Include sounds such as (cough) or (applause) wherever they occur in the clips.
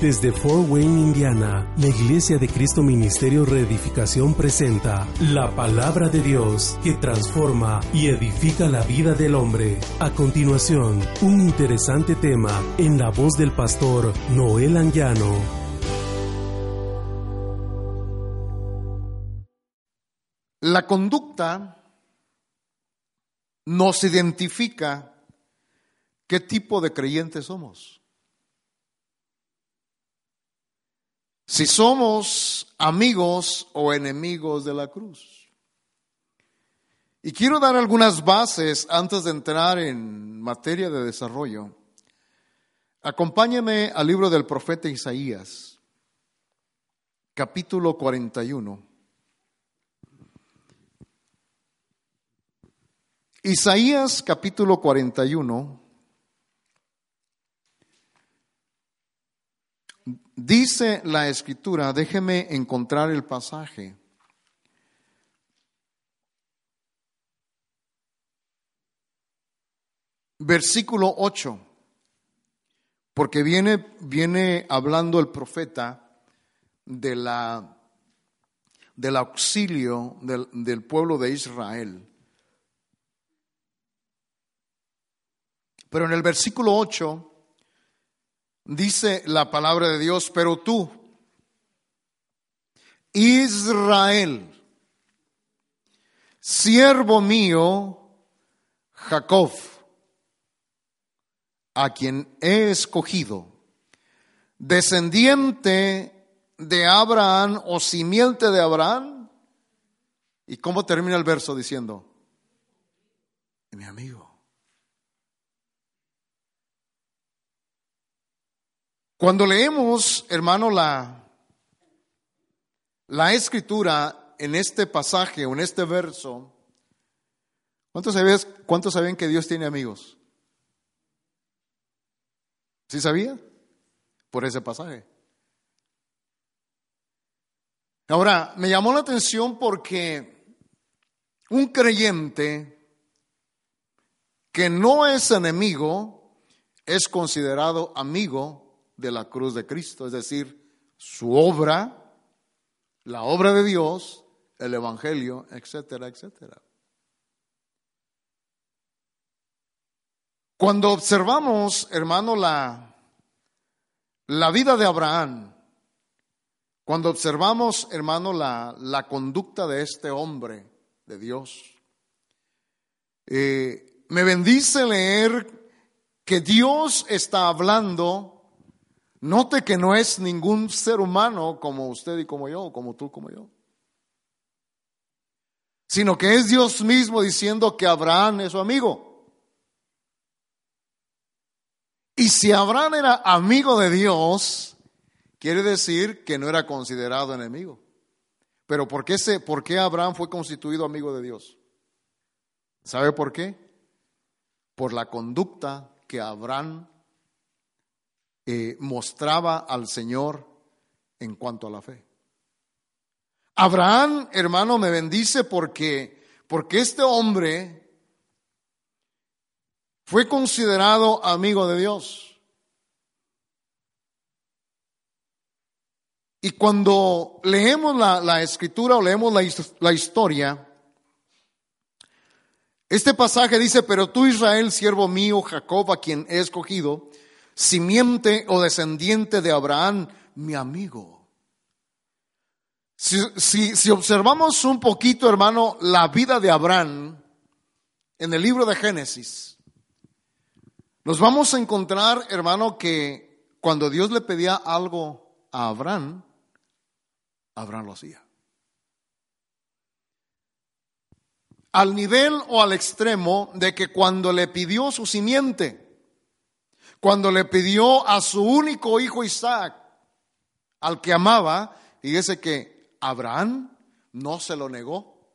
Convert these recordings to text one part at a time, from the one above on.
Desde Fort Wayne, Indiana, la Iglesia de Cristo Ministerio Reedificación presenta la palabra de Dios que transforma y edifica la vida del hombre. A continuación, un interesante tema en la voz del pastor Noel Anguiano. La conducta nos identifica qué tipo de creyentes somos. Si somos amigos o enemigos de la cruz. Y quiero dar algunas bases antes de entrar en materia de desarrollo. Acompáñame al libro del profeta Isaías, capítulo 41. Isaías capítulo 41 Dice la escritura, déjeme encontrar el pasaje. Versículo 8, porque viene, viene hablando el profeta de la, del auxilio del, del pueblo de Israel. Pero en el versículo 8 dice la palabra de Dios, pero tú, Israel, siervo mío, Jacob, a quien he escogido, descendiente de Abraham o simiente de Abraham. ¿Y cómo termina el verso diciendo? Mi amigo. Cuando leemos, hermano, la, la escritura en este pasaje o en este verso, ¿cuántos sabían, ¿cuántos sabían que Dios tiene amigos? ¿Sí sabía? Por ese pasaje. Ahora, me llamó la atención porque un creyente que no es enemigo es considerado amigo de la cruz de Cristo, es decir, su obra, la obra de Dios, el Evangelio, etcétera, etcétera. Cuando observamos, hermano, la, la vida de Abraham, cuando observamos, hermano, la, la conducta de este hombre de Dios, eh, me bendice leer que Dios está hablando Note que no es ningún ser humano como usted y como yo, como tú como yo. Sino que es Dios mismo diciendo que Abraham es su amigo. Y si Abraham era amigo de Dios, quiere decir que no era considerado enemigo. Pero ¿por qué, se, ¿por qué Abraham fue constituido amigo de Dios? ¿Sabe por qué? Por la conducta que Abraham eh, mostraba al Señor en cuanto a la fe. Abraham, hermano, me bendice porque, porque este hombre fue considerado amigo de Dios. Y cuando leemos la, escritura o leemos la, la historia, este pasaje dice, pero tú Israel, siervo mío, Jacob, a quien he escogido, simiente o descendiente de Abraham, mi amigo. Si, observamos un poquito, hermano, la vida de Abraham en el libro de Génesis, nos vamos a encontrar, hermano, que cuando Dios le pedía algo a Abraham, Abraham lo hacía. Al nivel o al extremo de que cuando le pidió su simiente, cuando le pidió a su único hijo Isaac, al que amaba, fíjese que Abraham no se lo negó.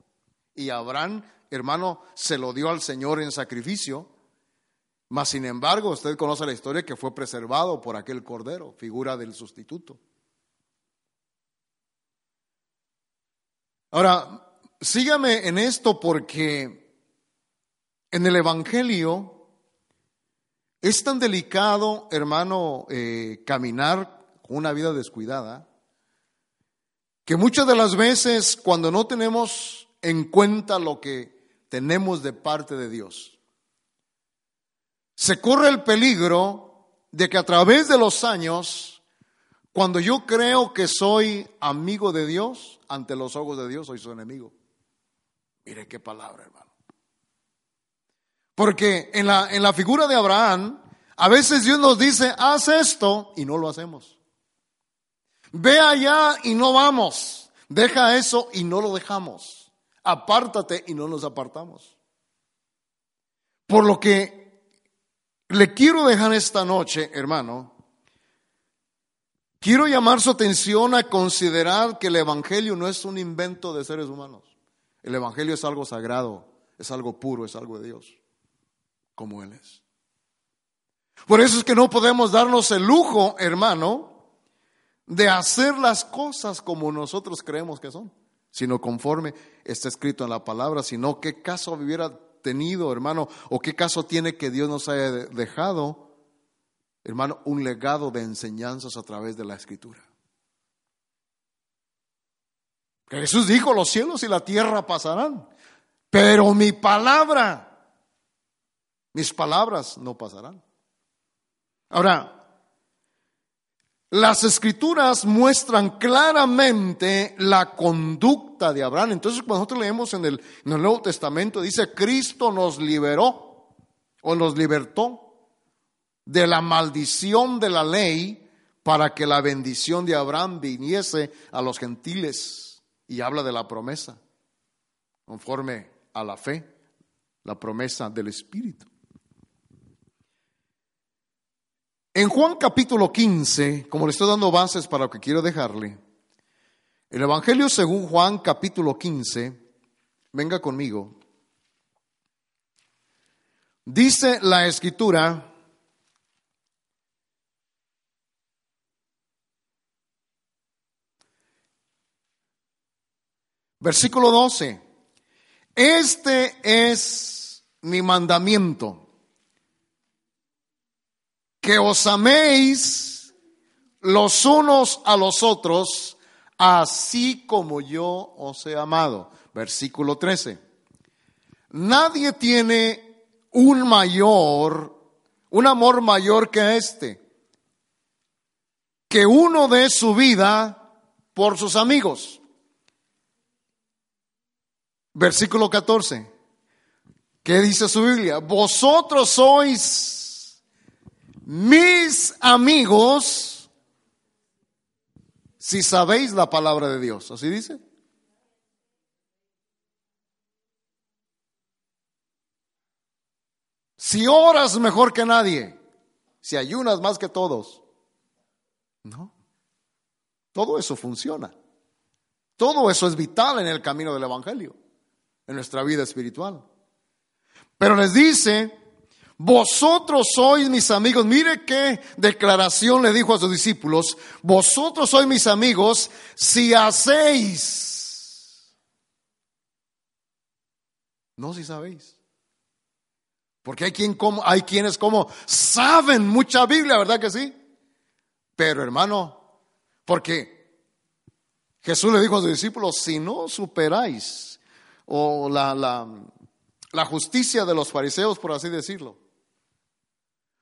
Y Abraham, hermano, se lo dio al Señor en sacrificio. Mas, sin embargo, usted conoce la historia que fue preservado por aquel cordero, figura del sustituto. Ahora, sígame en esto porque en el Evangelio es tan delicado, hermano, eh, caminar con una vida descuidada, que muchas de las veces cuando no tenemos en cuenta lo que tenemos de parte de Dios, se corre el peligro de que a través de los años, cuando yo creo que soy amigo de Dios, ante los ojos de Dios soy su enemigo. Mire qué palabra, hermano. Porque en la, en la figura de Abraham, a veces Dios nos dice, haz esto y no lo hacemos. Ve allá y no vamos. Deja eso y no lo dejamos. Apártate y no nos apartamos. Por lo que le quiero dejar esta noche, hermano, quiero llamar su atención a considerar que el Evangelio no es un invento de seres humanos. El Evangelio es algo sagrado, es algo puro, es algo de Dios, como Él es. Por eso es que no podemos darnos el lujo, hermano, de hacer las cosas como nosotros creemos que son, sino conforme está escrito en la palabra, sino qué caso hubiera tenido, hermano, o qué caso tiene que Dios nos haya dejado, hermano, un legado de enseñanzas a través de la escritura. Jesús dijo, los cielos y la tierra pasarán, pero mi palabra, mis palabras no pasarán. Ahora, las escrituras muestran claramente la conducta de Abraham. Entonces, cuando nosotros leemos en el, Nuevo Testamento, dice, Cristo nos liberó o nos libertó de la maldición de la ley para que la bendición de Abraham viniese a los gentiles. Y habla de la promesa, conforme a la fe, la promesa del Espíritu. En Juan capítulo 15, como le estoy dando bases para lo que quiero dejarle, el Evangelio según Juan capítulo 15, venga conmigo, dice la escritura, versículo 12, este es mi mandamiento que os améis los unos a los otros, así como yo os he amado. Versículo 13. Nadie tiene un mayor, un amor mayor que este, que uno dé su vida por sus amigos. Versículo 14. ¿Qué dice su Biblia? Vosotros sois mis amigos, si sabéis la palabra de Dios. ¿Así dice? Si oras mejor que nadie, si ayunas más que todos. No. Todo eso funciona. Todo eso es vital en el camino del Evangelio, en nuestra vida espiritual. Pero les dice, vosotros sois mis amigos. Mire qué declaración le dijo a sus discípulos. Vosotros sois mis amigos si hacéis. No si sabéis. Porque hay, quien como, hay quienes como saben mucha Biblia, ¿verdad que sí? Pero hermano, porque Jesús le dijo a sus discípulos, si no superáis o la, la, la justicia de los fariseos, por así decirlo,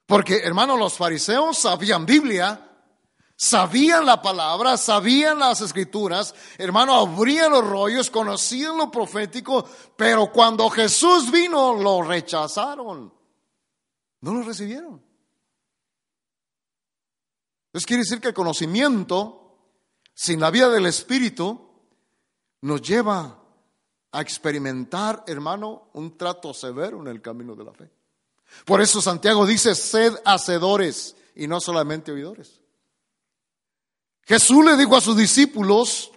porque, hermano, los fariseos sabían Biblia, sabían la palabra, sabían las escrituras, hermano, abrían los rollos, conocían lo profético, pero cuando Jesús vino lo rechazaron, no lo recibieron. Entonces quiere decir que el conocimiento, sin la vida del Espíritu, nos lleva a experimentar, hermano, un trato severo en el camino de la fe. Por eso Santiago dice, sed hacedores y no solamente oidores. Jesús le dijo a sus discípulos,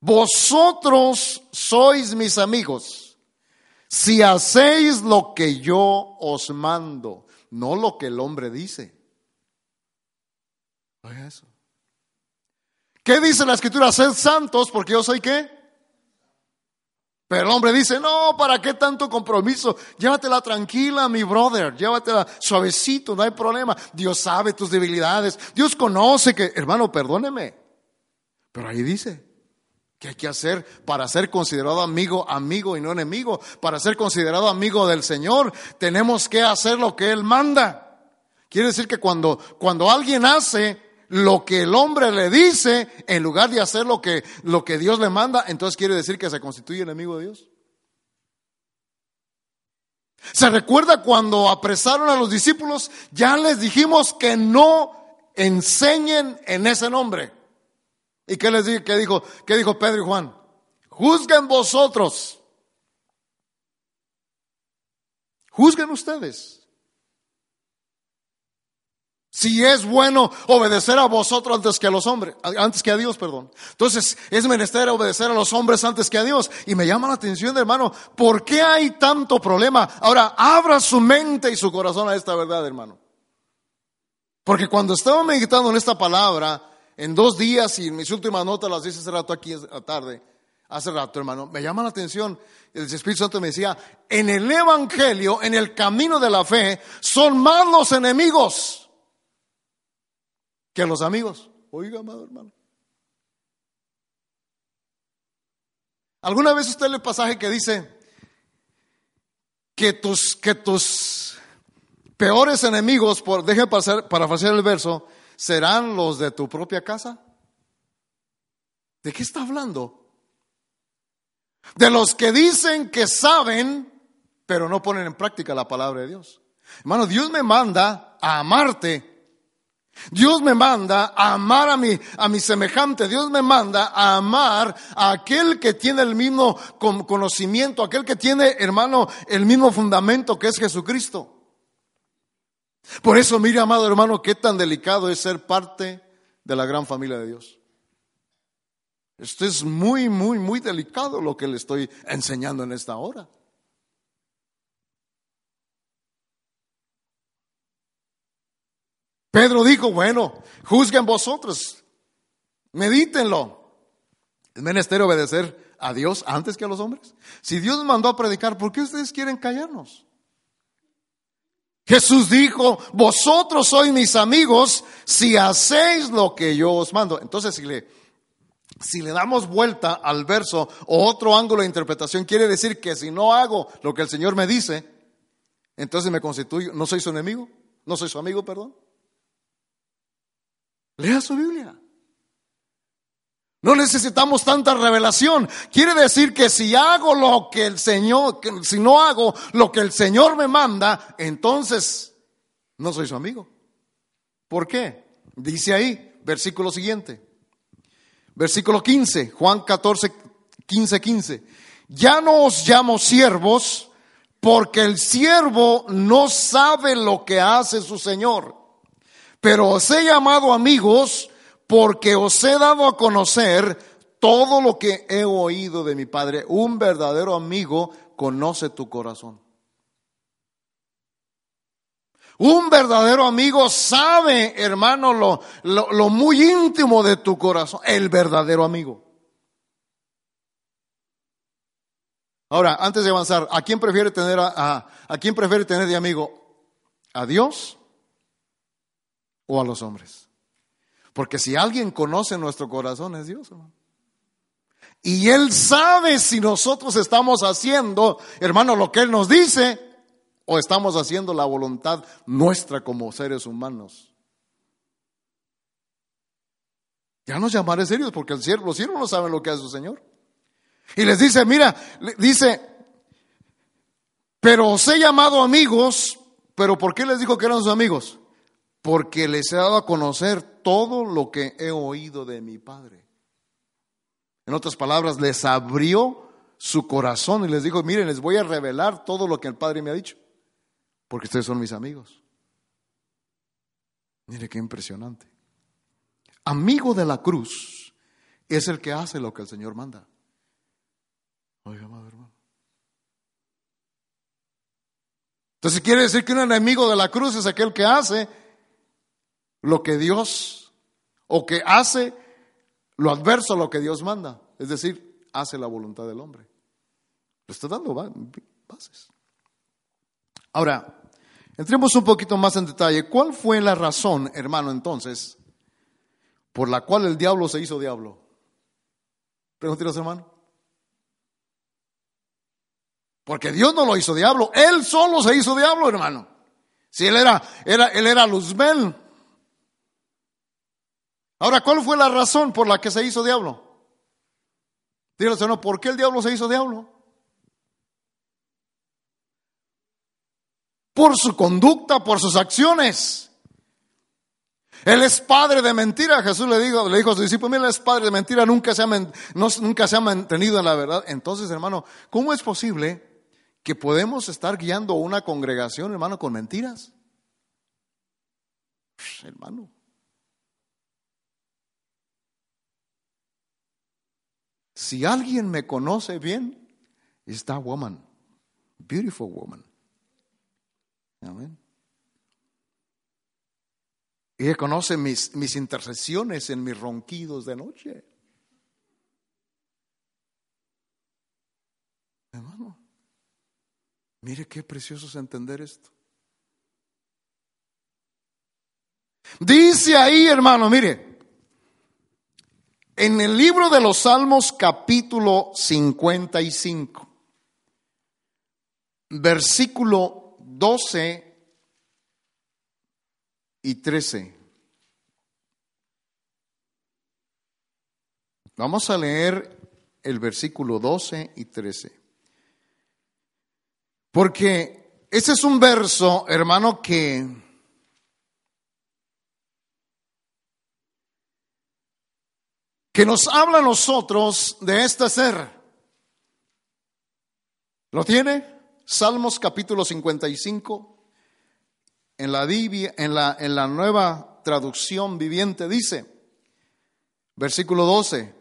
vosotros sois mis amigos Si hacéis lo que yo os mando, no lo que el hombre dice. Oiga eso. ¿Qué dice la escritura? Sed santos porque yo soy qué? Pero el hombre dice, no, ¿para qué tanto compromiso? Llévatela tranquila, mi brother, llévatela suavecito, no hay problema. Dios sabe tus debilidades, Dios conoce que, hermano, perdóneme. Pero ahí dice, ¿Qué hay que hacer para ser considerado amigo, amigo y no enemigo? Para ser considerado amigo del Señor, tenemos que hacer lo que Él manda. Quiere decir que cuando, cuando alguien hace lo que el hombre le dice, en lugar de hacer lo que, lo que Dios le manda, entonces quiere decir que se constituye enemigo de Dios. ¿Se recuerda cuando apresaron a los discípulos? Ya les dijimos que no enseñen en ese nombre. ¿Y qué les dije? ¿Qué dijo, qué dijo Pedro y Juan? Juzguen vosotros. Juzguen ustedes. Si es bueno obedecer a vosotros antes que a los hombres, antes que a Dios, perdón. Entonces, es menester obedecer a los hombres antes que a Dios. Y me llama la atención, hermano, ¿por qué hay tanto problema? Ahora, abra su mente y su corazón a esta verdad, hermano. Porque cuando estaba meditando en esta palabra, en dos días y en mis últimas notas las hice hace rato aquí tarde, hace rato hermano, me llama la atención, el Espíritu Santo me decía, en el Evangelio, en el camino de la fe, son más los enemigos que los amigos. Oiga, amado hermano. ¿Alguna vez usted lee el pasaje que dice que tus, que tus peores enemigos, por, deje pasar, para hacer el verso, serán los de tu propia casa? ¿De qué está hablando? De los que dicen que saben, pero no ponen en práctica la palabra de Dios. Hermano, Dios me manda a amarte. Dios me manda a amar a mi, a mi semejante. Dios me manda a amar a aquel que tiene el mismo conocimiento, aquel que tiene, hermano, el mismo fundamento que es Jesucristo. Por eso, mire, amado hermano, qué tan delicado es ser parte de la gran familia de Dios. Esto es muy, muy, muy delicado lo que le estoy enseñando en esta hora. Pedro dijo, bueno, juzguen vosotros, medítenlo. ¿Es menester obedecer a Dios antes que a los hombres? Si Dios mandó a predicar, ¿por qué ustedes quieren callarnos? Jesús dijo, vosotros sois mis amigos si hacéis lo que yo os mando. Entonces, si le, si le damos vuelta al verso o otro ángulo de interpretación, quiere decir que si no hago lo que el Señor me dice, entonces me constituyo, no soy su enemigo, no soy su amigo, perdón. Lea su Biblia. No necesitamos tanta revelación. Quiere decir que si hago lo que el Señor, si no hago lo que el Señor me manda, entonces no soy su amigo. ¿Por qué? Dice ahí, versículo siguiente. Versículo 15, Juan 14, 15, 15. Ya no os llamo siervos porque el siervo no sabe lo que hace su Señor. Pero os he llamado amigos porque os he dado a conocer todo lo que he oído de mi Padre. Un verdadero amigo conoce tu corazón. Un verdadero amigo sabe, hermano, lo, lo, muy íntimo de tu corazón. El verdadero amigo. Ahora, antes de avanzar, ¿a quién prefiere tener a, a quién prefiere tener de amigo? ¿A Dios o a los hombres? Porque si alguien conoce nuestro corazón es Dios. Y Él sabe si nosotros estamos haciendo, hermano, lo que Él nos dice o estamos haciendo la voluntad nuestra como seres humanos. Ya nos llamaré serios porque el siervo, los siervos no saben lo que hace su Señor. Y les dice, mira, dice, pero os he llamado amigos, pero ¿por qué les dijo que eran sus amigos? Porque les he dado a conocer todo lo que he oído de mi Padre. En otras palabras, les abrió su corazón y les dijo, miren, les voy a revelar todo lo que el Padre me ha dicho, porque ustedes son mis amigos. Mire qué impresionante. Amigo de la cruz es el que hace lo que el Señor manda. Oiga, amado hermano. Entonces quiere decir que un enemigo de la cruz es aquel que hace lo que Dios, o que hace lo adverso a lo que Dios manda. Es decir, hace la voluntad del hombre. Le está dando bases. Ahora, entremos un poquito más en detalle. ¿Cuál fue la razón, hermano, entonces, por la cual el diablo se hizo diablo? Pregúntenos, hermano. Porque Dios no lo hizo diablo, él solo se hizo diablo, hermano. Si él era, era, él era Luzbel. Ahora, ¿cuál fue la razón por la que se hizo diablo? Dígale, Señor, ¿por qué el diablo se hizo diablo? Por su conducta, por sus acciones. Él es padre de mentira. Jesús le dijo, le dijo a sus discípulos, mira, él es padre de mentira, nunca se, ha, nunca se ha mantenido en la verdad. Entonces, hermano, ¿cómo es posible que podemos estar guiando una congregación, hermano, con mentiras? hermano. Si alguien me conoce bien, es woman, beautiful woman. Amén. Ella conoce mis, mis intercesiones en mis ronquidos de noche. Hermano, mire qué precioso es entender esto. Dice ahí, hermano, mire, en el libro de los Salmos capítulo 55, versículo 12 y 13. Vamos a leer el versículo 12 y 13. Porque ese es un verso, hermano, que que nos habla a nosotros de este ser. ¿Lo tiene? Salmos capítulo 55 en la, en la, nueva traducción viviente dice, versículo 12,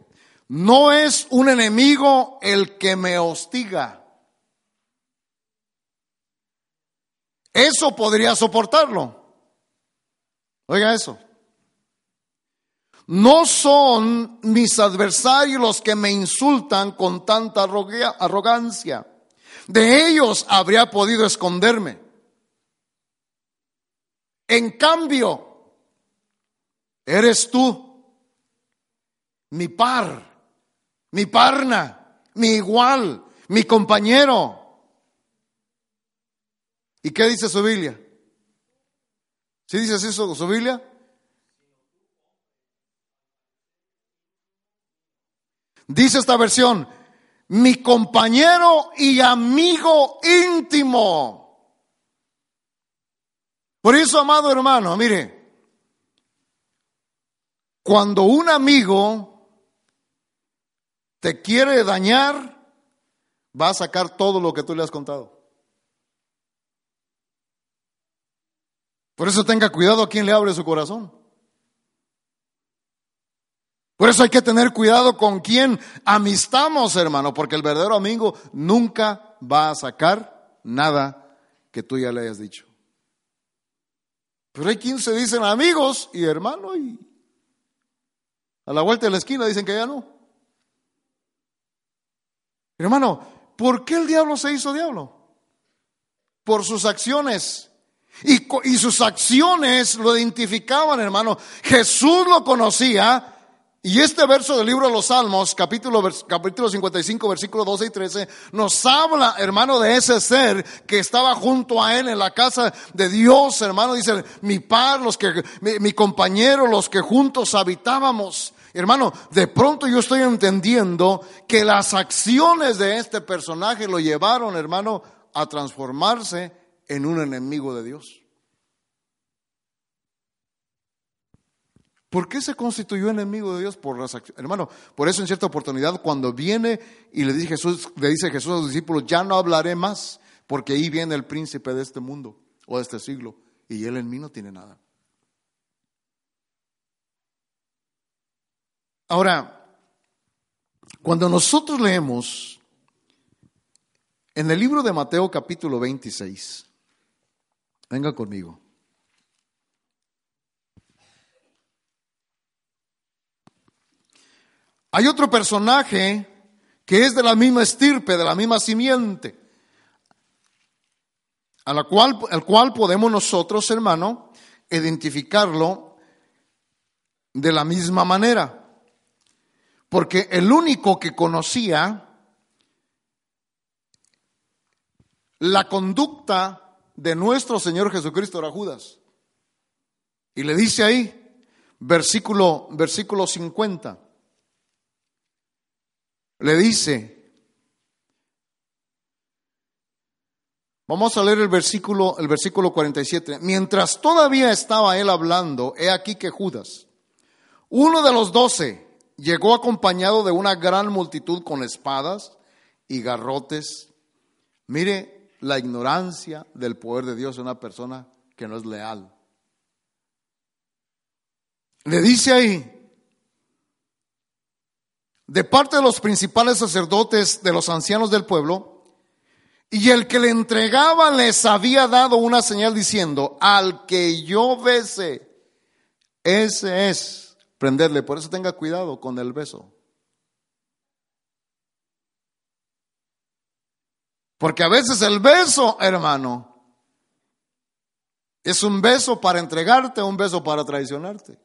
no es un enemigo el que me hostiga. Eso podría soportarlo. Oiga eso. No son mis adversarios los que me insultan con tanta arrogancia. De ellos habría podido esconderme. En cambio, eres tú, mi par, mi parna, mi igual, mi compañero. ¿Y qué dice su Biblia? ¿Sí dices eso? Dice esta versión, mi compañero y amigo íntimo. Por eso, amado hermano, mire, cuando un amigo te quiere dañar, va a sacar todo lo que tú le has contado. Por eso tenga cuidado a quien le abre su corazón. Por eso hay que tener cuidado con quien amistamos, hermano, porque el verdadero amigo nunca va a sacar nada que tú ya le hayas dicho. Pero hay quien se dicen amigos y hermano y a la vuelta de la esquina dicen que ya no. Hermano, ¿por qué el diablo se hizo diablo? Por sus acciones. Y, y sus acciones lo identificaban, hermano. Jesús lo conocía y este verso del libro de los Salmos, capítulo, capítulo 55, versículo 12 y 13, nos habla, hermano, de ese ser que estaba junto a él en la casa de Dios, hermano. Dice, mi par, los que, mi, mi compañero, los que juntos habitábamos. Hermano, de pronto yo estoy entendiendo que las acciones de este personaje lo llevaron, hermano, a transformarse en un enemigo de Dios. ¿Por qué se constituyó enemigo de Dios? Por las Hermano, por eso en cierta oportunidad cuando viene y le dice Jesús, le dice Jesús a sus discípulos, ya no hablaré más, porque ahí viene el príncipe de este mundo o de este siglo, y él en mí no tiene nada. Ahora, cuando nosotros leemos en el libro de Mateo capítulo 26, Venga conmigo. Hay otro personaje que es de la misma estirpe, de la misma simiente, a la cual, al cual podemos nosotros, hermano, identificarlo de la misma manera. Porque el único que conocía la conducta de nuestro Señor Jesucristo era Judas. Y le dice ahí, versículo, versículo 50, le dice, vamos a leer el versículo, el versículo 47, mientras todavía estaba él hablando, he aquí que Judas, uno de los doce, llegó acompañado de una gran multitud con espadas y garrotes. Mire la ignorancia del poder de Dios en una persona que no es leal. Le dice ahí, de parte de los principales sacerdotes, de los ancianos del pueblo, y el que le entregaba les había dado una señal diciendo, al que yo bese, ese es prenderle. Por eso tenga cuidado con el beso. Porque a veces el beso, hermano, es un beso para entregarte, un beso para traicionarte.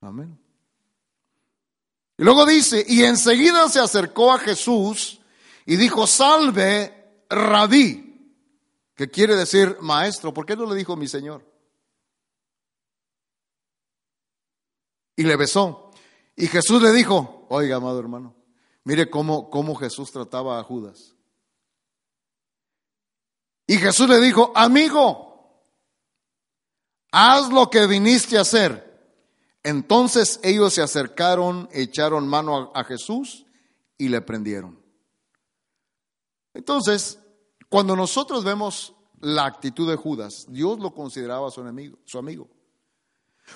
Amén. Y luego dice, y enseguida se acercó a Jesús y dijo, salve, rabí, que quiere decir maestro. ¿Por qué no le dijo mi Señor? Y le besó. Y Jesús le dijo, oiga, amado hermano, mire cómo, cómo Jesús trataba a Judas. Y Jesús le dijo, amigo, haz lo que viniste a hacer. Entonces ellos se acercaron, echaron mano a, Jesús y le prendieron. Entonces, cuando nosotros vemos la actitud de Judas, Dios lo consideraba su enemigo, su amigo.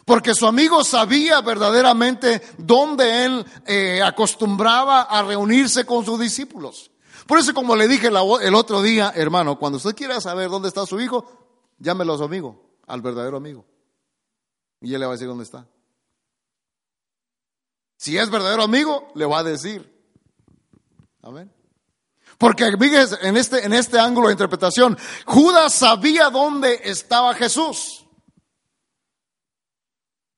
Porque su amigo sabía verdaderamente dónde él eh, acostumbraba a reunirse con sus discípulos. Por eso, como le dije el otro día, hermano, cuando usted quiera saber dónde está su hijo, llámelo a su amigo, al verdadero amigo. Y él le va a decir dónde está. Si es verdadero amigo, le va a decir. Amén. Porque fíjese, en este, en este ángulo de interpretación, Judas sabía dónde estaba Jesús.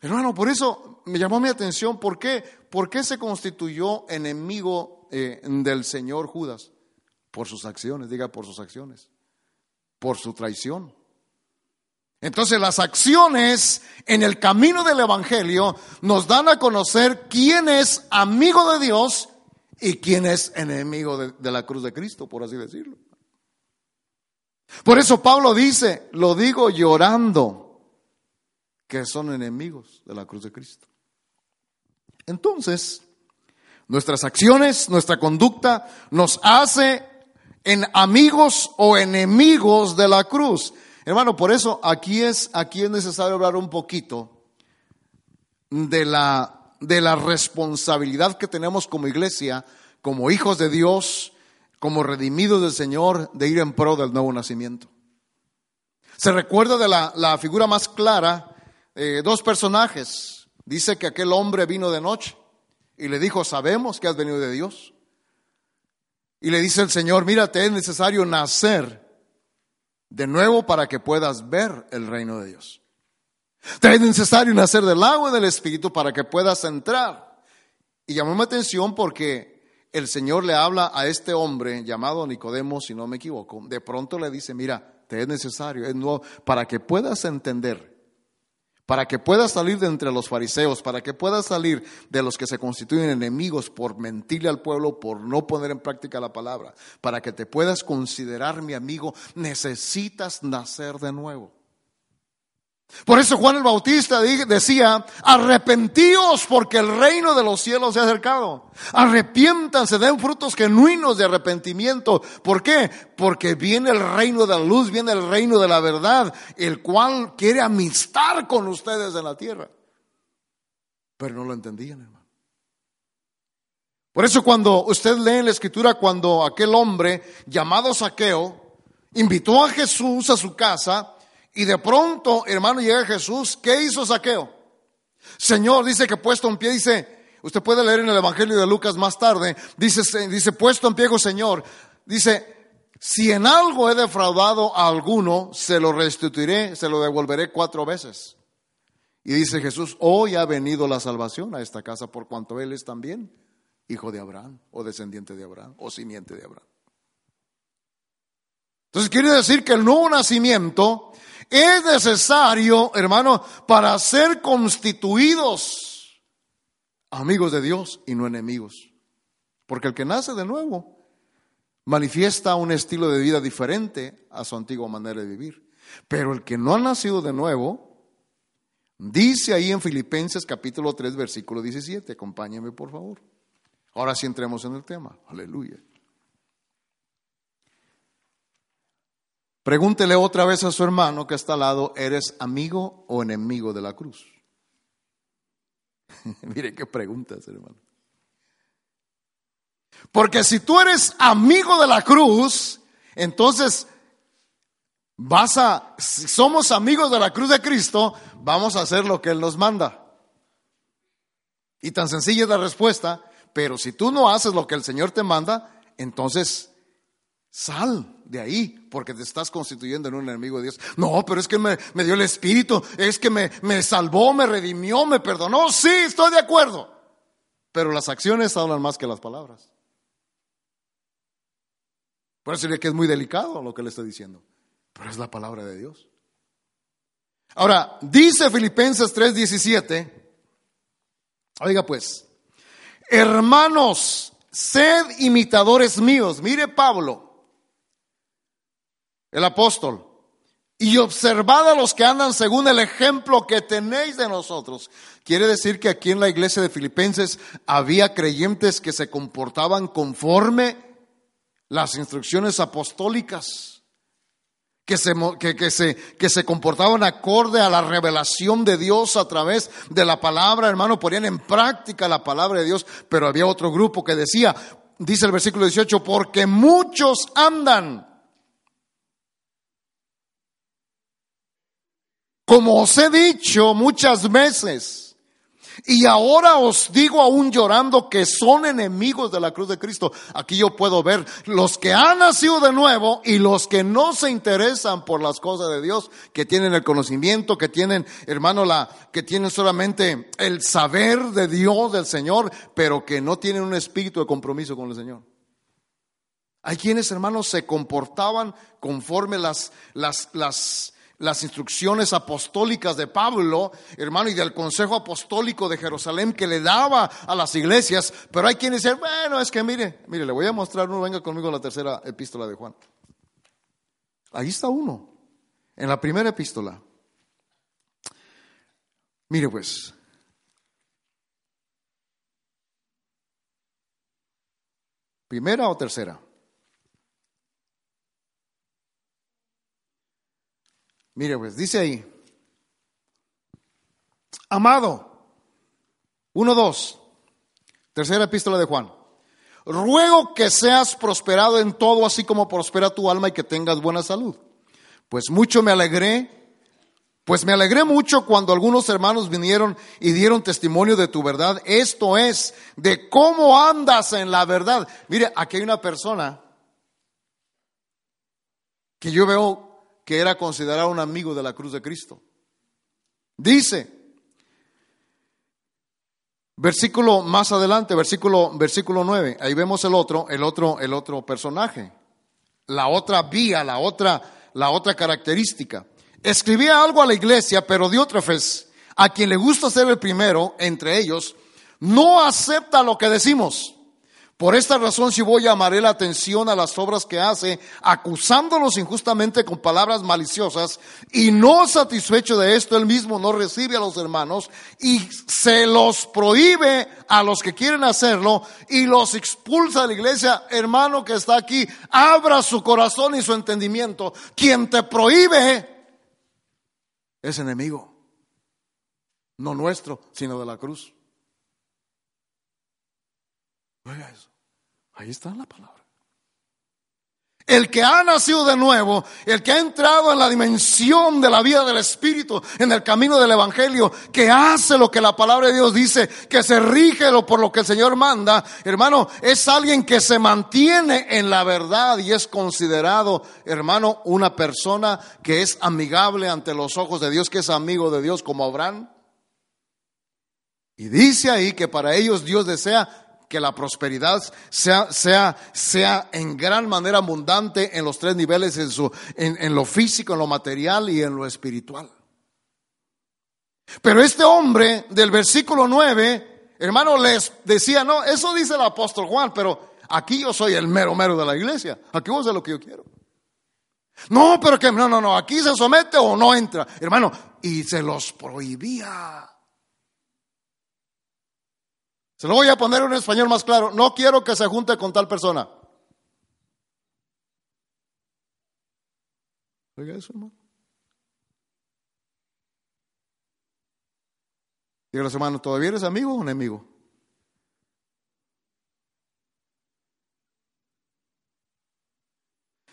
Hermano, por eso me llamó mi atención, ¿por qué? ¿Por qué se constituyó enemigo eh, del Señor Judas? Por sus acciones, diga por sus acciones, por su traición. Entonces las acciones en el camino del Evangelio nos dan a conocer quién es amigo de Dios y quién es enemigo de, la cruz de Cristo, por así decirlo. Por eso Pablo dice, lo digo llorando, que son enemigos de la cruz de Cristo. Entonces, nuestras acciones, nuestra conducta nos hace en amigos o enemigos de la cruz. Hermano, por eso aquí es, aquí es necesario hablar un poquito de la, de la responsabilidad que tenemos como iglesia, como hijos de Dios, como redimidos del Señor, de ir en pro del nuevo nacimiento. Se recuerda de la, la figura más clara, eh, dos personajes. Dice que aquel hombre vino de noche y le dijo, sabemos que has venido de Dios. Y le dice el Señor, mírate, es necesario nacer de nuevo para que puedas ver el reino de Dios. Te es necesario nacer del agua y del Espíritu para que puedas entrar. Y llamó mi atención porque el Señor le habla a este hombre llamado Nicodemo, si no me equivoco. De pronto le dice, mira, te es necesario, es nuevo, para que puedas entender para que puedas salir de entre los fariseos, para que puedas salir de los que se constituyen enemigos por mentirle al pueblo, por no poner en práctica la palabra, para que te puedas considerar mi amigo, necesitas nacer de nuevo. Por eso Juan el Bautista decía, arrepentíos porque el reino de los cielos se ha acercado. Arrepiéntanse, den frutos genuinos de arrepentimiento. ¿Por qué? Porque viene el reino de la luz, viene el reino de la verdad, el cual quiere amistar con ustedes en la tierra. Pero no lo entendían, hermano. Por eso cuando usted lee en la escritura, cuando aquel hombre llamado Saqueo, invitó a Jesús a su casa y de pronto, hermano, llega Jesús. ¿Qué hizo Saqueo? Señor, dice que puesto en pie, dice, usted puede leer en el Evangelio de Lucas más tarde, dice, dice puesto en pie, Señor, dice, si en algo he defraudado a alguno, se lo restituiré, se lo devolveré cuatro veces. Y dice Jesús, hoy ha venido la salvación a esta casa por cuanto Él es también hijo de Abraham, o descendiente de Abraham, o simiente de Abraham. Entonces quiere decir que el nuevo nacimiento es necesario, hermano, para ser constituidos amigos de Dios y no enemigos. Porque el que nace de nuevo manifiesta un estilo de vida diferente a su antigua manera de vivir. Pero el que no ha nacido de nuevo, dice ahí en Filipenses capítulo 3, versículo 17, acompáñeme por favor. Ahora sí entremos en el tema. Aleluya. Pregúntele otra vez a su hermano que está al lado, ¿eres amigo o enemigo de la cruz? (laughs) Mire qué preguntas, hermano. Porque si tú eres amigo de la cruz, entonces vas a, si somos amigos de la cruz de Cristo, vamos a hacer lo que Él nos manda. Y tan sencilla es la respuesta, pero si tú no haces lo que el Señor te manda, entonces sal de ahí, porque te estás constituyendo en un enemigo de Dios. No, pero es que me, dio el Espíritu, es que me, me salvó, me redimió, me perdonó. Sí, estoy de acuerdo. Pero las acciones hablan más que las palabras. Por eso que es muy delicado lo que le estoy diciendo. Pero es la palabra de Dios. Ahora, dice Filipenses 3:17, oiga pues, hermanos, sed imitadores míos. Mire Pablo, el apóstol, y observad a los que andan según el ejemplo que tenéis de nosotros. Quiere decir que aquí en la iglesia de Filipenses había creyentes que se comportaban conforme las instrucciones apostólicas, que se, que, se, que se comportaban acorde a la revelación de Dios a través de la palabra, hermano, ponían en práctica la palabra de Dios, pero había otro grupo que decía, dice el versículo 18, porque muchos andan. Como os he dicho muchas veces, y ahora os digo aún llorando que son enemigos de la cruz de Cristo. Aquí yo puedo ver los que han nacido de nuevo y los que no se interesan por las cosas de Dios, que tienen el conocimiento, que tienen, hermano, la, que tienen solamente el saber de Dios, del Señor, pero que no tienen un espíritu de compromiso con el Señor. Hay quienes, hermanos, se comportaban conforme las, las, las, las instrucciones apostólicas de Pablo, hermano, y del consejo apostólico de Jerusalén que le daba a las iglesias, pero hay quienes dicen, bueno, es que mire, mire, le voy a mostrar uno, venga conmigo la tercera epístola de Juan. Ahí está uno, en la primera epístola. Mire pues, ¿primera o tercera? Mire, pues dice ahí, amado, uno, dos, tercera epístola de Juan. Ruego que seas prosperado en todo, así como prospera tu alma y que tengas buena salud. Pues mucho me alegré, pues me alegré mucho cuando algunos hermanos vinieron y dieron testimonio de tu verdad. Esto es, de cómo andas en la verdad. Mire, aquí hay una persona que yo veo que era considerado un amigo de la cruz de Cristo. Dice, versículo más adelante, versículo, versículo 9, ahí vemos el otro, el otro, el otro personaje, la otra vía, la otra, la otra característica. Escribía algo a la iglesia, pero Diótrefes, a quien le gusta ser el primero entre ellos, no acepta lo que decimos. Por esta razón si voy llamaré la atención a las obras que hace, acusándolos injustamente con palabras maliciosas, y no satisfecho de esto, él mismo no recibe a los hermanos y se los prohíbe a los que quieren hacerlo y los expulsa de la iglesia. Hermano que está aquí, abra su corazón y su entendimiento. Quien te prohíbe es enemigo, no nuestro, sino de la cruz. Oiga eso. Ahí está la palabra. El que ha nacido de nuevo, el que ha entrado en la dimensión de la vida del Espíritu, en el camino del Evangelio, que hace lo que la palabra de Dios dice, que se rige por lo que el Señor manda, hermano, es alguien que se mantiene en la verdad y es considerado, hermano, una persona que es amigable ante los ojos de Dios, que es amigo de Dios como Abraham. Y dice ahí que para ellos Dios desea que la prosperidad sea, sea, sea en gran manera abundante en los tres niveles, en, su, en, en lo físico, en lo material y en lo espiritual. Pero este hombre del versículo 9, hermano, les decía, no, eso dice el apóstol Juan, pero aquí yo soy el mero mero de la iglesia, aquí vos hacer lo que yo quiero. No, pero que no, no, no, aquí se somete o no entra, hermano, y se los prohibía. Se lo voy a poner en español más claro. No quiero que se junte con tal persona. Oiga eso, hermano. Diga los hermanos, ¿todavía eres amigo o enemigo?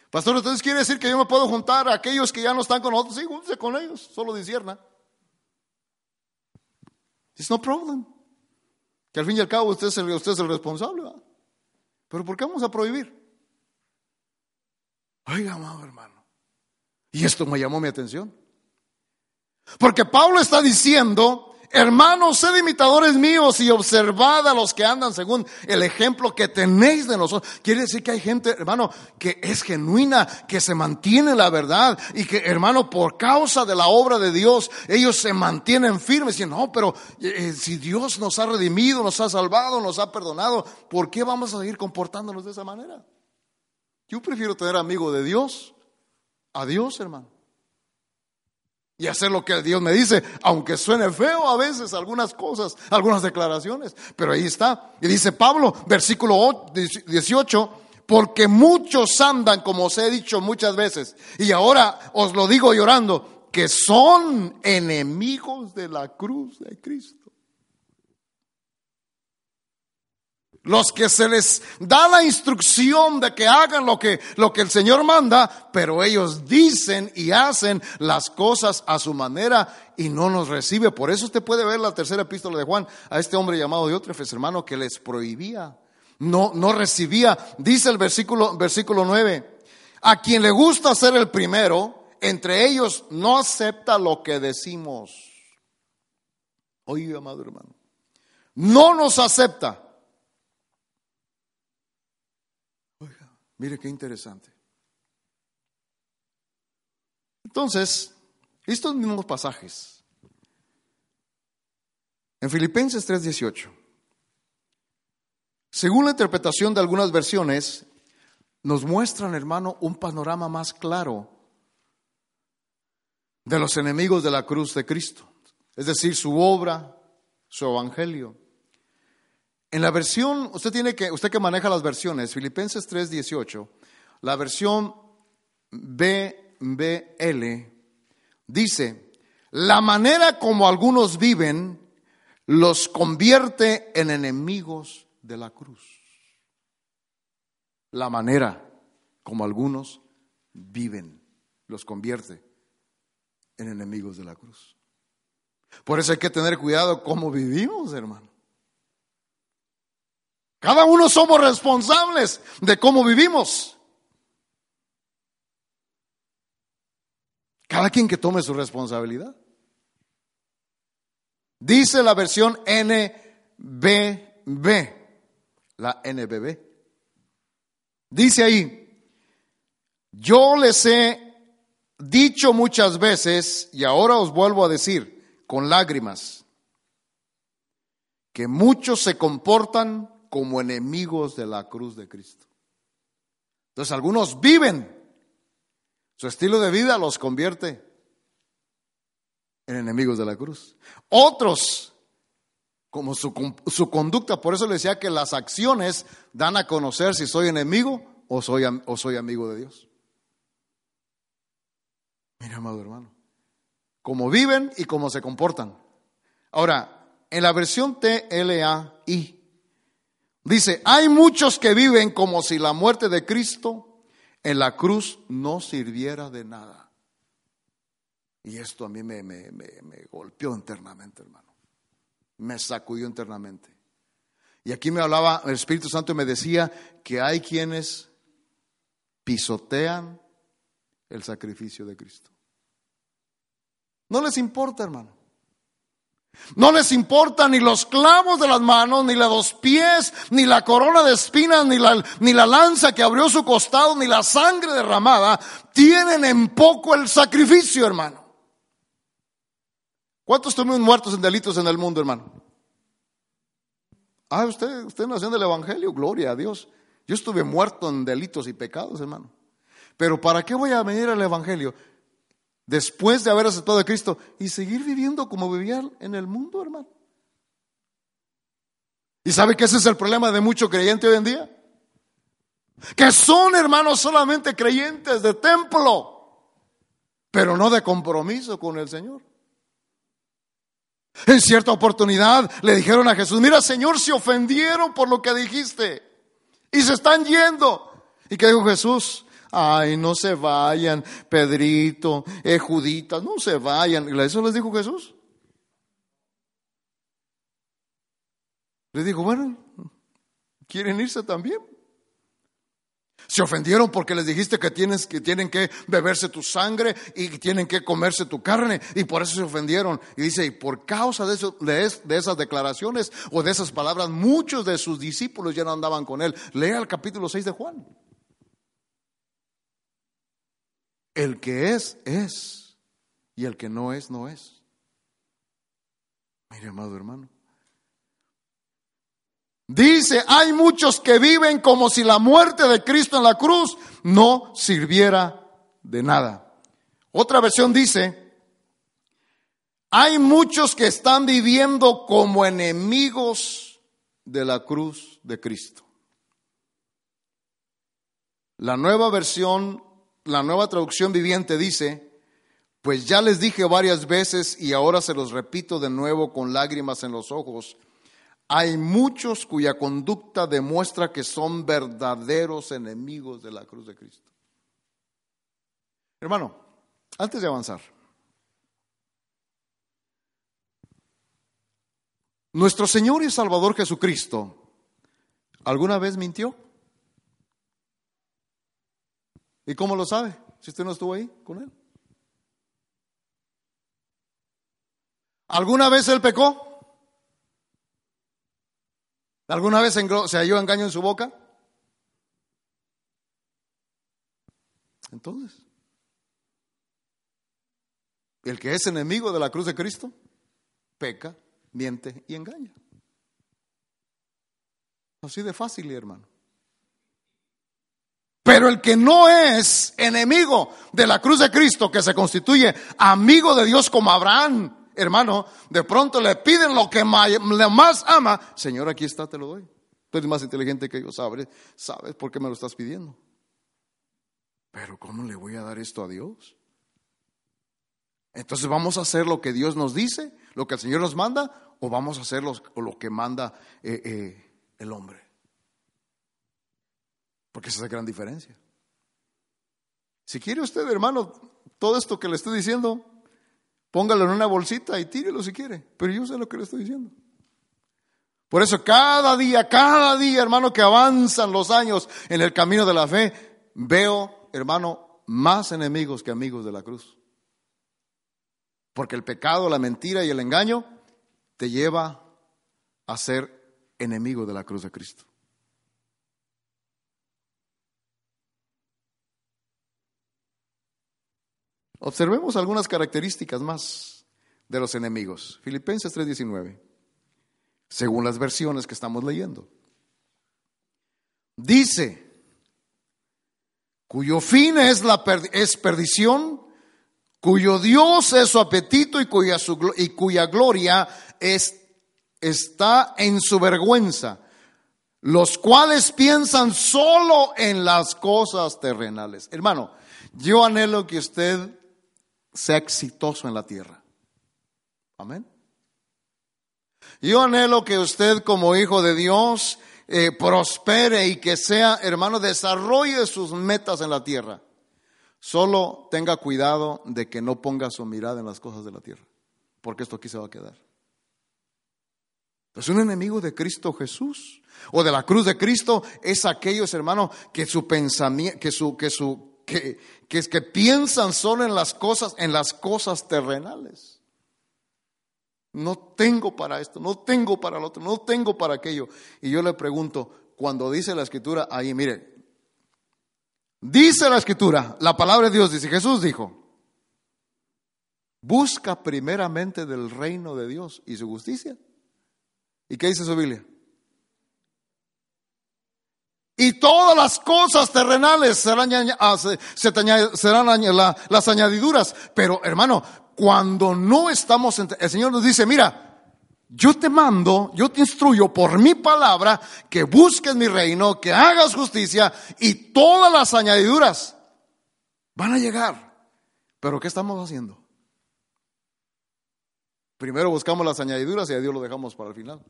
Pastor, entonces quiere decir que yo me puedo juntar a aquellos que ya no están con nosotros. Sí, júntese con ellos, solo disierna. It's no problem. Que al fin y al cabo usted es el, usted es el responsable. Pero ¿por qué vamos a prohibir? Oiga, amado hermano. Y esto me llamó mi atención. Porque Pablo está diciendo Hermanos, sed imitadores míos y observad a los que andan según el ejemplo que tenéis de nosotros. Quiere decir que hay gente, hermano, que es genuina, que se mantiene la verdad y que, hermano, por causa de la obra de Dios, ellos se mantienen firmes. Y no, pero eh, eh, si Dios nos ha redimido, nos ha salvado, nos ha perdonado, ¿por qué vamos a seguir comportándonos de esa manera? Yo prefiero tener amigo de Dios a Dios, hermano y hacer lo que Dios me dice, aunque suene feo a veces algunas cosas, algunas declaraciones, pero ahí está. Y dice Pablo, versículo 18, porque muchos andan, como os he dicho muchas veces, y ahora os lo digo llorando, que son enemigos de la cruz de Cristo. Los que se les da la instrucción de que hagan lo que, lo que el Señor manda, pero ellos dicen y hacen las cosas a su manera y no nos recibe. Por eso usted puede ver la tercera epístola de Juan a este hombre llamado Diótrefes, hermano, que les prohibía, no, no recibía. Dice el versículo, versículo 9, a quien le gusta ser el primero, entre ellos no acepta lo que decimos. Oye, amado hermano, no nos acepta. Mire qué interesante. Entonces, estos mismos pasajes, en Filipenses 3:18, según la interpretación de algunas versiones, nos muestran, hermano, un panorama más claro de los enemigos de la cruz de Cristo, es decir, su obra, su evangelio. En la versión, usted tiene que, usted que maneja las versiones, Filipenses 3:18, la versión BBL dice, la manera como algunos viven los convierte en enemigos de la cruz. La manera como algunos viven los convierte en enemigos de la cruz. Por eso hay que tener cuidado cómo vivimos, hermano. Cada uno somos responsables de cómo vivimos. Cada quien que tome su responsabilidad. Dice la versión NBB, la NBB. Dice ahí, yo les he dicho muchas veces y ahora os vuelvo a decir con lágrimas, que muchos se comportan como enemigos de la cruz de Cristo. Entonces algunos viven, su estilo de vida los convierte en enemigos de la cruz. Otros, como su, su conducta, por eso le decía que las acciones dan a conocer si soy enemigo o soy, o soy amigo de Dios. Mira, amado hermano, cómo viven y cómo se comportan. Ahora, en la versión TLAI, Dice, hay muchos que viven como si la muerte de Cristo en la cruz no sirviera de nada. Y esto a mí me, me, me golpeó internamente, hermano. Me sacudió internamente. Y aquí me hablaba, el Espíritu Santo me decía que hay quienes pisotean el sacrificio de Cristo. No les importa, hermano. No les importa ni los clavos de las manos, ni los pies, ni la corona de espinas, ni la, ni la lanza que abrió su costado, ni la sangre derramada. Tienen en poco el sacrificio, hermano. ¿Cuántos tuvimos muertos en delitos en el mundo, hermano? Ah, usted, usted nació en el Evangelio, gloria a Dios. Yo estuve muerto en delitos y pecados, hermano. Pero ¿para qué voy a venir al Evangelio? Después de haber aceptado a Cristo y seguir viviendo como vivían en el mundo, hermano. ¿Y sabe que ese es el problema de mucho creyente hoy en día? Que son hermanos solamente creyentes de templo, pero no de compromiso con el Señor. En cierta oportunidad le dijeron a Jesús, mira Señor, se ofendieron por lo que dijiste y se están yendo. ¿Y qué dijo Jesús? Ay, no se vayan, Pedrito, eh, Judita, no se vayan. ¿Eso les dijo Jesús? Les dijo, bueno, ¿quieren irse también? Se ofendieron porque les dijiste que, tienes, que tienen que beberse tu sangre y tienen que comerse tu carne y por eso se ofendieron. Y dice, y por causa de, eso, de, de, esas declaraciones o de esas palabras, muchos de sus discípulos ya no andaban con él. Lea el capítulo 6 de Juan. El que es, es. Y el que no es, no es. Mire, amado hermano. Dice, hay muchos que viven como si la muerte de Cristo en la cruz no sirviera de nada. Otra versión dice, hay muchos que están viviendo como enemigos de la cruz de Cristo. La nueva versión, la nueva traducción viviente dice, pues ya les dije varias veces y ahora se los repito de nuevo con lágrimas en los ojos hay muchos cuya conducta demuestra que son verdaderos enemigos de la cruz de Cristo. Hermano, antes de avanzar, nuestro Señor y Salvador Jesucristo, ¿alguna vez mintió? ¿Y cómo lo sabe? Si usted no estuvo ahí con él. ¿Alguna vez él pecó? ¿Alguna vez se halló engaño en su boca? Entonces, el que es enemigo de la cruz de Cristo, peca, miente y engaña. Así de fácil, hermano. Pero el que no es enemigo de la cruz de Cristo, que se constituye amigo de Dios como Abraham, hermano, de pronto le piden lo que más, ama, Señor, aquí está, te lo doy. Tú eres más inteligente que yo, sabes, sabes por qué me lo estás pidiendo. Pero ¿cómo le voy a dar esto a Dios? Entonces vamos a hacer lo que Dios nos dice, lo que el Señor nos manda, o vamos a hacer lo, que manda eh, eh, el hombre. Porque esa es la gran diferencia. Si quiere usted, hermano, todo esto que le estoy diciendo, Póngalo en una bolsita y tírelo si quiere. Pero yo sé lo que le estoy diciendo. Por eso cada día, cada día, hermano, que avanzan los años en el camino de la fe, veo, hermano, más enemigos que amigos de la cruz. Porque el pecado, la mentira y el engaño te lleva a ser enemigo de la cruz de Cristo. Observemos algunas características más de los enemigos. Filipenses 3:19, según las versiones que estamos leyendo. Dice, cuyo fin es, la es perdición, cuyo Dios es su apetito y cuya, gloria es, está en su vergüenza, los cuales piensan solo en las cosas terrenales. Hermano, yo anhelo que usted sea exitoso en la tierra. Amén. Yo anhelo que usted como hijo de Dios eh, prospere y que sea, hermano, desarrolle sus metas en la tierra. Solo tenga cuidado de que no ponga su mirada en las cosas de la tierra, porque esto aquí se va a quedar. Es un enemigo de Cristo Jesús o de la cruz de Cristo es aquellos hermanos que su pensamiento, que su, que su, que, que, que piensan solo en las cosas, en las cosas terrenales. No tengo para esto, no tengo para lo otro, no tengo para aquello. Y yo le pregunto, cuando dice la escritura, ahí mire, dice la escritura, la palabra de Dios dice, Jesús dijo, busca primeramente del reino de Dios y su justicia. ¿Y qué dice su Biblia? Y todas las cosas terrenales serán, ah, las añadiduras. Pero hermano, cuando no estamos, el Señor nos dice, mira, yo te mando, yo te instruyo por mi palabra que busques mi reino, que hagas justicia y todas las añadiduras van a llegar. Pero ¿qué estamos haciendo? Primero buscamos las añadiduras y a Dios lo dejamos para el final.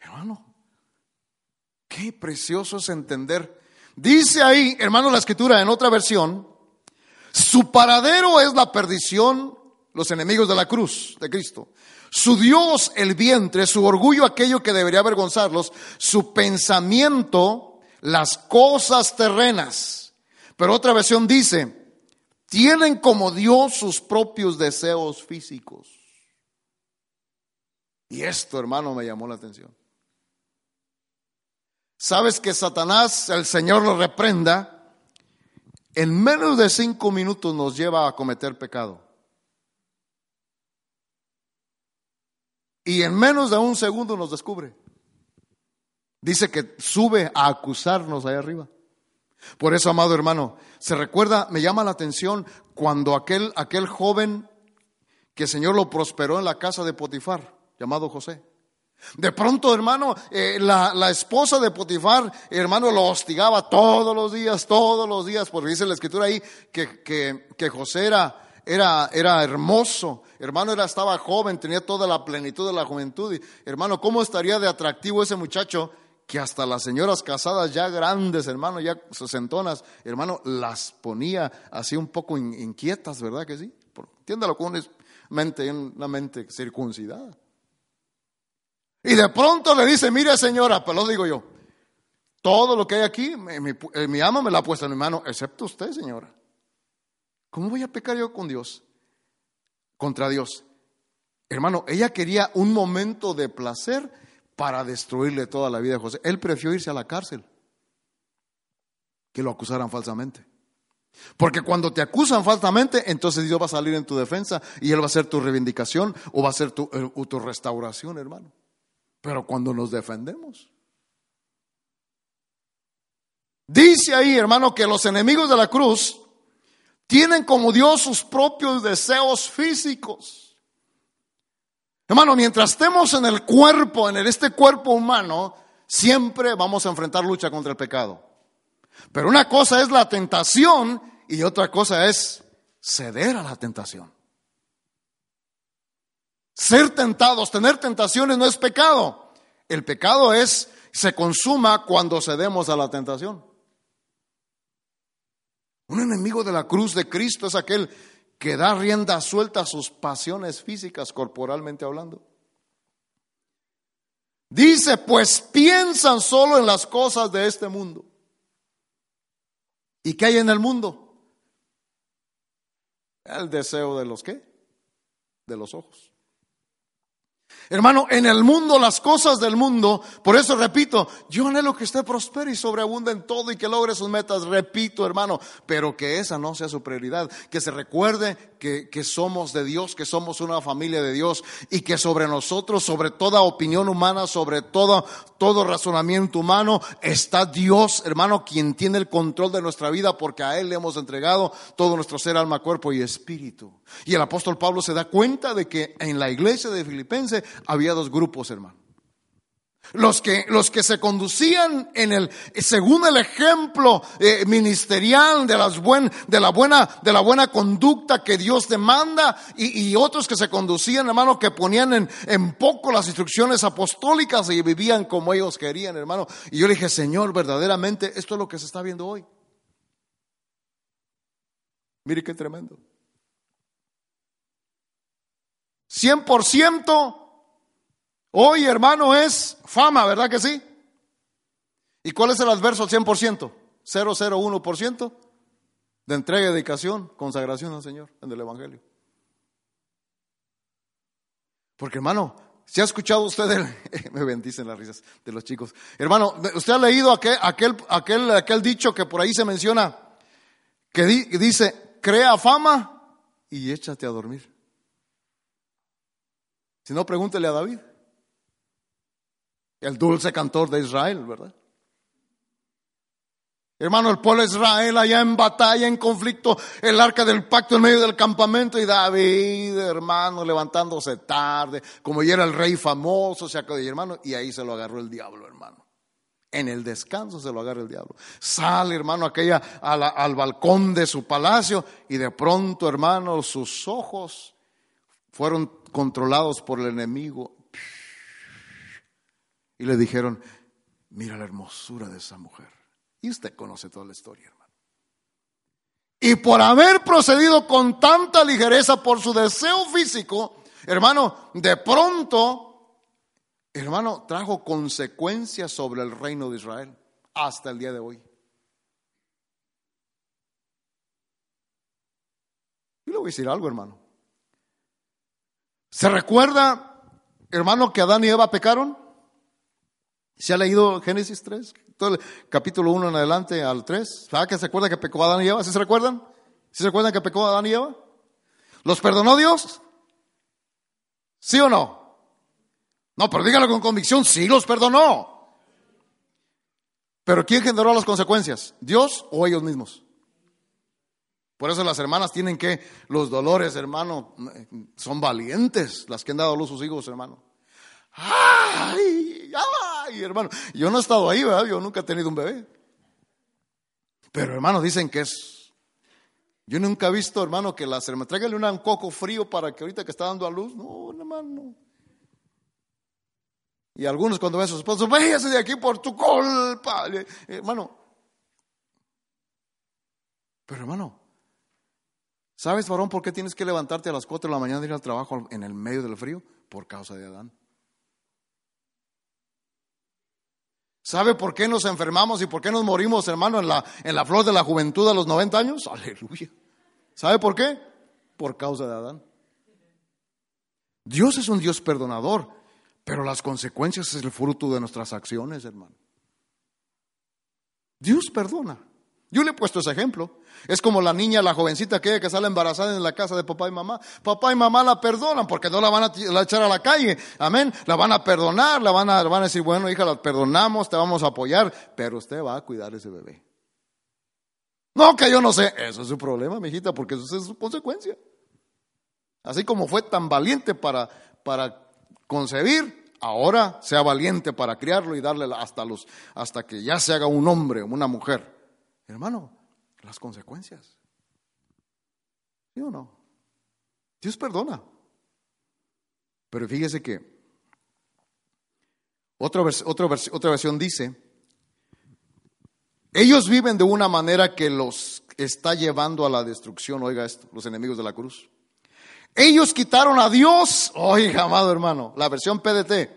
Hermano, qué precioso es entender. Dice ahí, hermano, la escritura en otra versión, su paradero es la perdición, los enemigos de la cruz de Cristo. Su Dios el vientre, su orgullo aquello que debería avergonzarlos, su pensamiento las cosas terrenas. Pero otra versión dice, tienen como Dios sus propios deseos físicos. Y esto, hermano, me llamó la atención. Sabes que Satanás, el Señor lo reprenda, en menos de cinco minutos nos lleva a cometer pecado. Y en menos de un segundo nos descubre. Dice que sube a acusarnos ahí arriba. Por eso, amado hermano, se recuerda, me llama la atención cuando aquel, aquel joven que el Señor lo prosperó en la casa de Potifar, llamado José. De pronto, hermano, eh, la, esposa de Potifar, hermano, lo hostigaba todos los días, todos los días, porque dice la escritura ahí que, José era, era, hermoso, hermano, era, estaba joven, tenía toda la plenitud de la juventud. Hermano, ¿cómo estaría de atractivo ese muchacho que hasta las señoras casadas ya grandes, hermano, ya sesentonas, hermano, las ponía así un poco inquietas, ¿verdad que sí? Entiéndalo con una mente, una mente circuncidada. Y de pronto le dice, mire señora, pero lo digo yo, todo lo que hay aquí, mi, eh, mi ama me la ha puesto en mi mano, excepto usted, señora. ¿Cómo voy a pecar yo con Dios? Contra Dios. Hermano, ella quería un momento de placer para destruirle toda la vida de José. Él prefirió irse a la cárcel que lo acusaran falsamente. Porque cuando te acusan falsamente, entonces Dios va a salir en tu defensa y Él va a ser tu reivindicación o va a ser tu, eh, tu restauración, hermano. Pero cuando nos defendemos. Dice ahí, hermano, que los enemigos de la cruz tienen como Dios sus propios deseos físicos. Hermano, mientras estemos en el cuerpo, en este cuerpo humano, siempre vamos a enfrentar lucha contra el pecado. Pero una cosa es la tentación y otra cosa es ceder a la tentación. Ser tentados, tener tentaciones no es pecado. El pecado es, se consuma cuando cedemos a la tentación. Un enemigo de la cruz de Cristo es aquel que da rienda suelta a sus pasiones físicas, corporalmente hablando. Dice, pues piensan solo en las cosas de este mundo. ¿Y qué hay en el mundo? El deseo de los qué? De los ojos. Hermano, en el mundo, las cosas del mundo, por eso repito, yo anhelo que usted prospere y sobreabunde en todo y que logre sus metas, repito, hermano, pero que esa no sea su prioridad, que se recuerde que, que somos de Dios, que somos una familia de Dios y que sobre nosotros, sobre toda opinión humana, sobre todo, todo razonamiento humano, está Dios, hermano, quien tiene el control de nuestra vida porque a Él le hemos entregado todo nuestro ser, alma, cuerpo y espíritu. Y el apóstol Pablo se da cuenta de que en la iglesia de Filipenses había dos grupos, hermano. Los que, los que se conducían en el, según el ejemplo eh, ministerial de las buen, de la buena, de la buena conducta que Dios demanda y, y otros que se conducían, hermano, que ponían en, en, poco las instrucciones apostólicas y vivían como ellos querían, hermano. Y yo le dije, Señor, verdaderamente esto es lo que se está viendo hoy. Mire qué tremendo. 100% hoy, hermano, es fama, ¿verdad que sí? ¿Y cuál es el adverso al 100%? 001% de entrega, dedicación, consagración al Señor en el Evangelio. Porque hermano, si ha escuchado usted, el, (laughs) me bendicen las risas de los chicos. Hermano, usted ha leído aquel, dicho que por ahí se menciona, que dice, crea fama y échate a dormir. Si no, pregúntele a David, el dulce cantor de Israel, ¿verdad? Hermano, el pueblo de Israel allá en batalla, en conflicto, el arca del pacto en medio del campamento y David, hermano, levantándose tarde, como ya era el rey famoso, se acabó, hermano, y ahí se lo agarró el diablo, hermano. En el descanso se lo agarra el diablo. Sale, hermano, aquella al balcón de su palacio y de pronto, hermano, sus ojos fueron controlados por el enemigo. Y le dijeron, mira la hermosura de esa mujer. Y usted conoce toda la historia, hermano. Y por haber procedido con tanta ligereza por su deseo físico, hermano, de pronto, hermano, trajo consecuencias sobre el reino de Israel hasta el día de hoy. Y le voy a decir algo, hermano. ¿Se recuerda, hermano, que Adán y Eva pecaron? ¿Se ha leído Génesis 3? Todo capítulo 1 en adelante al 3. ¿Sabe que se acuerda que pecó Adán y Eva? ¿Sí se recuerdan? ¿Sí se recuerdan que pecó Adán y Eva? ¿Los perdonó Dios? ¿Sí o no? No, pero dígalo con convicción, sí los perdonó. Pero ¿quién generó las consecuencias? ¿Dios o ellos mismos? Por eso las hermanas tienen que, los dolores, hermano, son valientes las que han dado a luz sus hijos, hermano. ¡Ay! ¡Ay, hermano! Yo no he estado ahí, ¿verdad? Yo nunca he tenido un bebé. Pero, hermano, dicen que es. Yo nunca he visto, hermano, que las hermanas. Tráigale un coco frío para que ahorita que está dando a luz. No, hermano. Y algunos cuando ven a sus esposos, váyase de aquí por tu culpa. Hermano. Pero, hermano, ¿Sabes, varón, por qué tienes que levantarte a las 4 de la mañana y ir al trabajo en el medio del frío? Por causa de Adán. ¿Sabe por qué nos enfermamos y por qué nos morimos, hermano, en la, en la flor de la juventud a los 90 años? (laughs) Aleluya. ¿Sabe por qué? Por causa de Adán. Dios es un Dios perdonador, pero las consecuencias es el fruto de nuestras acciones, hermano. Dios perdona. Yo le he puesto ese ejemplo. Es como la niña, la jovencita que, que sale embarazada en la casa de papá y mamá. Papá y mamá la perdonan porque no la van a echar a la calle. Amén. La van a perdonar, la van a, van a decir, bueno, hija, la perdonamos, te vamos a apoyar, pero usted va a cuidar ese bebé. No, que yo no sé. Eso es su problema, mijita, porque eso es su consecuencia. Así como fue tan valiente para, para concebir, ahora sea valiente para criarlo y darle hasta, los, hasta que ya se haga un hombre o una mujer. Hermano, las consecuencias. ¿Sí o no? Dios perdona. Pero fíjese que otra, otra, otra versión dice, ellos viven de una manera que los está llevando a la destrucción, oiga esto, los enemigos de la cruz. Ellos quitaron a Dios, oiga, amado hermano, la versión PDT,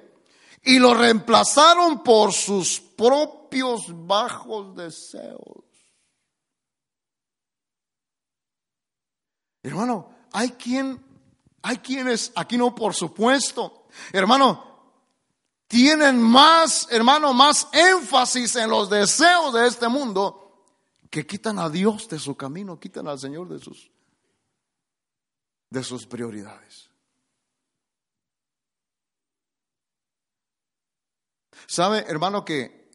y lo reemplazaron por sus propios bajos deseos. Hermano, hay quien, hay quienes, aquí no por supuesto, hermano, tienen más, hermano, más énfasis en los deseos de este mundo que quitan a Dios de su camino, quitan al Señor de sus, de sus prioridades. ¿Sabe, hermano, que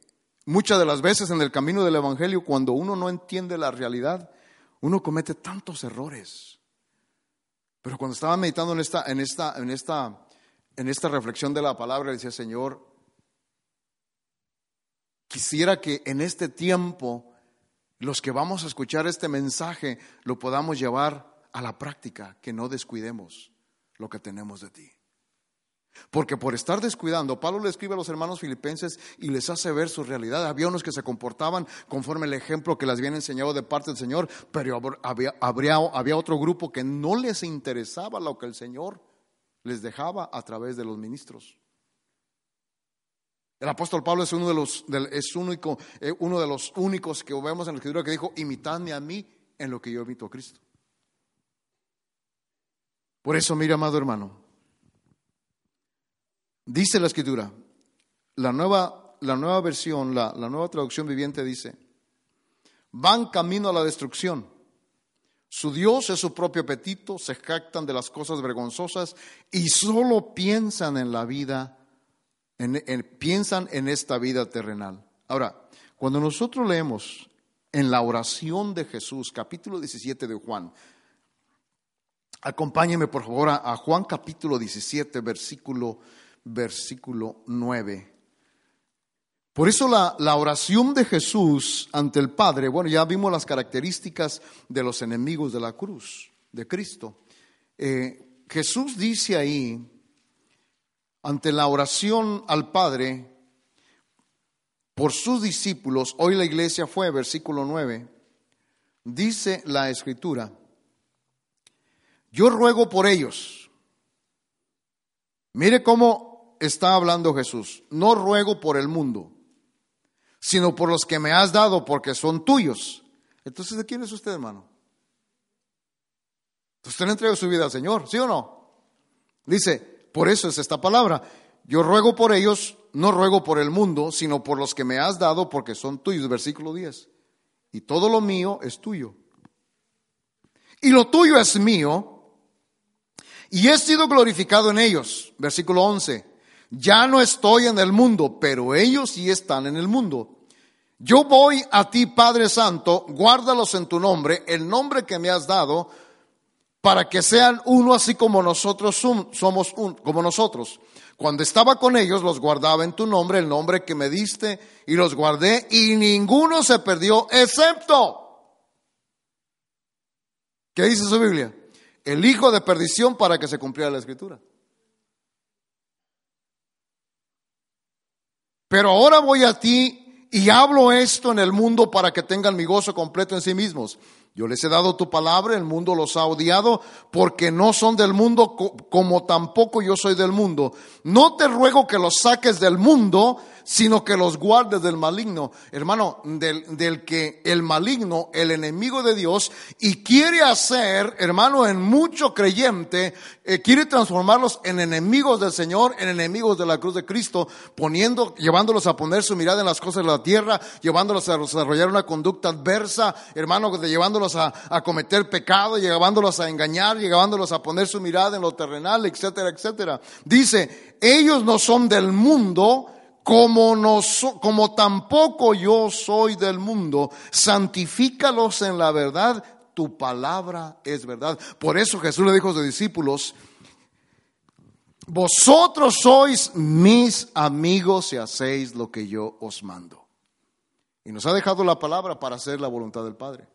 muchas de las veces en el camino del Evangelio, cuando uno no entiende la realidad, uno comete tantos errores? Pero cuando estaba meditando en esta, en esta, en esta, en esta reflexión de la palabra, decía, Señor, quisiera que en este tiempo los que vamos a escuchar este mensaje lo podamos llevar a la práctica, que no descuidemos lo que tenemos de ti. Porque por estar descuidando, Pablo le escribe a los hermanos filipenses y les hace ver su realidad. Había unos que se comportaban conforme el ejemplo que les habían enseñado de parte del Señor, pero había, otro grupo que no les interesaba lo que el Señor les dejaba a través de los ministros. El apóstol Pablo es uno de los, es único, eh, uno de los únicos que vemos en la escritura que dijo, imitadme a mí en lo que yo imito a Cristo. Por eso, mire, amado hermano, Dice la escritura, la nueva, la nueva versión, la, la nueva traducción viviente dice, van camino a la destrucción. Su Dios es su propio apetito, se jactan de las cosas vergonzosas y solo piensan en la vida, en, piensan en esta vida terrenal. Ahora, cuando nosotros leemos en la oración de Jesús, capítulo 17 de Juan, acompáñeme por favor a, a Juan capítulo 17, versículo versículo 9. Por eso la, oración de Jesús ante el Padre, bueno, ya vimos las características de los enemigos de la cruz, de Cristo. Eh, Jesús dice ahí, ante la oración al Padre, por sus discípulos, hoy la iglesia fue, versículo 9, dice la escritura, yo ruego por ellos. Mire cómo está hablando Jesús, no ruego por el mundo, sino por los que me has dado porque son tuyos. Entonces, ¿de quién es usted, hermano? Usted le entrega su vida al Señor, ¿sí o no? Dice, por eso es esta palabra. Yo ruego por ellos, no ruego por el mundo, sino por los que me has dado porque son tuyos. Versículo 10. Y todo lo mío es tuyo. Y lo tuyo es mío. Y he sido glorificado en ellos. Versículo 11 ya no estoy en el mundo, pero ellos sí están en el mundo. Yo voy a ti, Padre Santo, guárdalos en tu nombre, el nombre que me has dado, para que sean uno así como nosotros somos un, como nosotros. Cuando estaba con ellos los guardaba en tu nombre, el nombre que me diste, y los guardé, y ninguno se perdió, excepto. ¿Qué dice su Biblia? El hijo de perdición para que se cumpliera la escritura. Pero ahora voy a ti y hablo esto en el mundo para que tengan mi gozo completo en sí mismos. Yo les he dado tu palabra, el mundo los ha odiado porque no son del mundo como tampoco yo soy del mundo. No te ruego que los saques del mundo, sino que los guardes del maligno. Hermano, del, del, que el maligno, el enemigo de Dios, y quiere hacer, hermano, en mucho creyente, eh, quiere transformarlos en enemigos del Señor, en enemigos de la cruz de Cristo, poniendo, llevándolos a poner su mirada en las cosas de la tierra, llevándolos a desarrollar una conducta adversa, hermano, llevándolos a, a cometer pecado, llevándolos a engañar, llevándolos a poner su mirada en lo terrenal, etcétera, etcétera. Dice, ellos no son del mundo, como, no como tampoco yo soy del mundo, santifícalos en la verdad, tu palabra es verdad. Por eso Jesús le dijo a sus discípulos, vosotros sois mis amigos si hacéis lo que yo os mando. Y nos ha dejado la palabra para hacer la voluntad del Padre.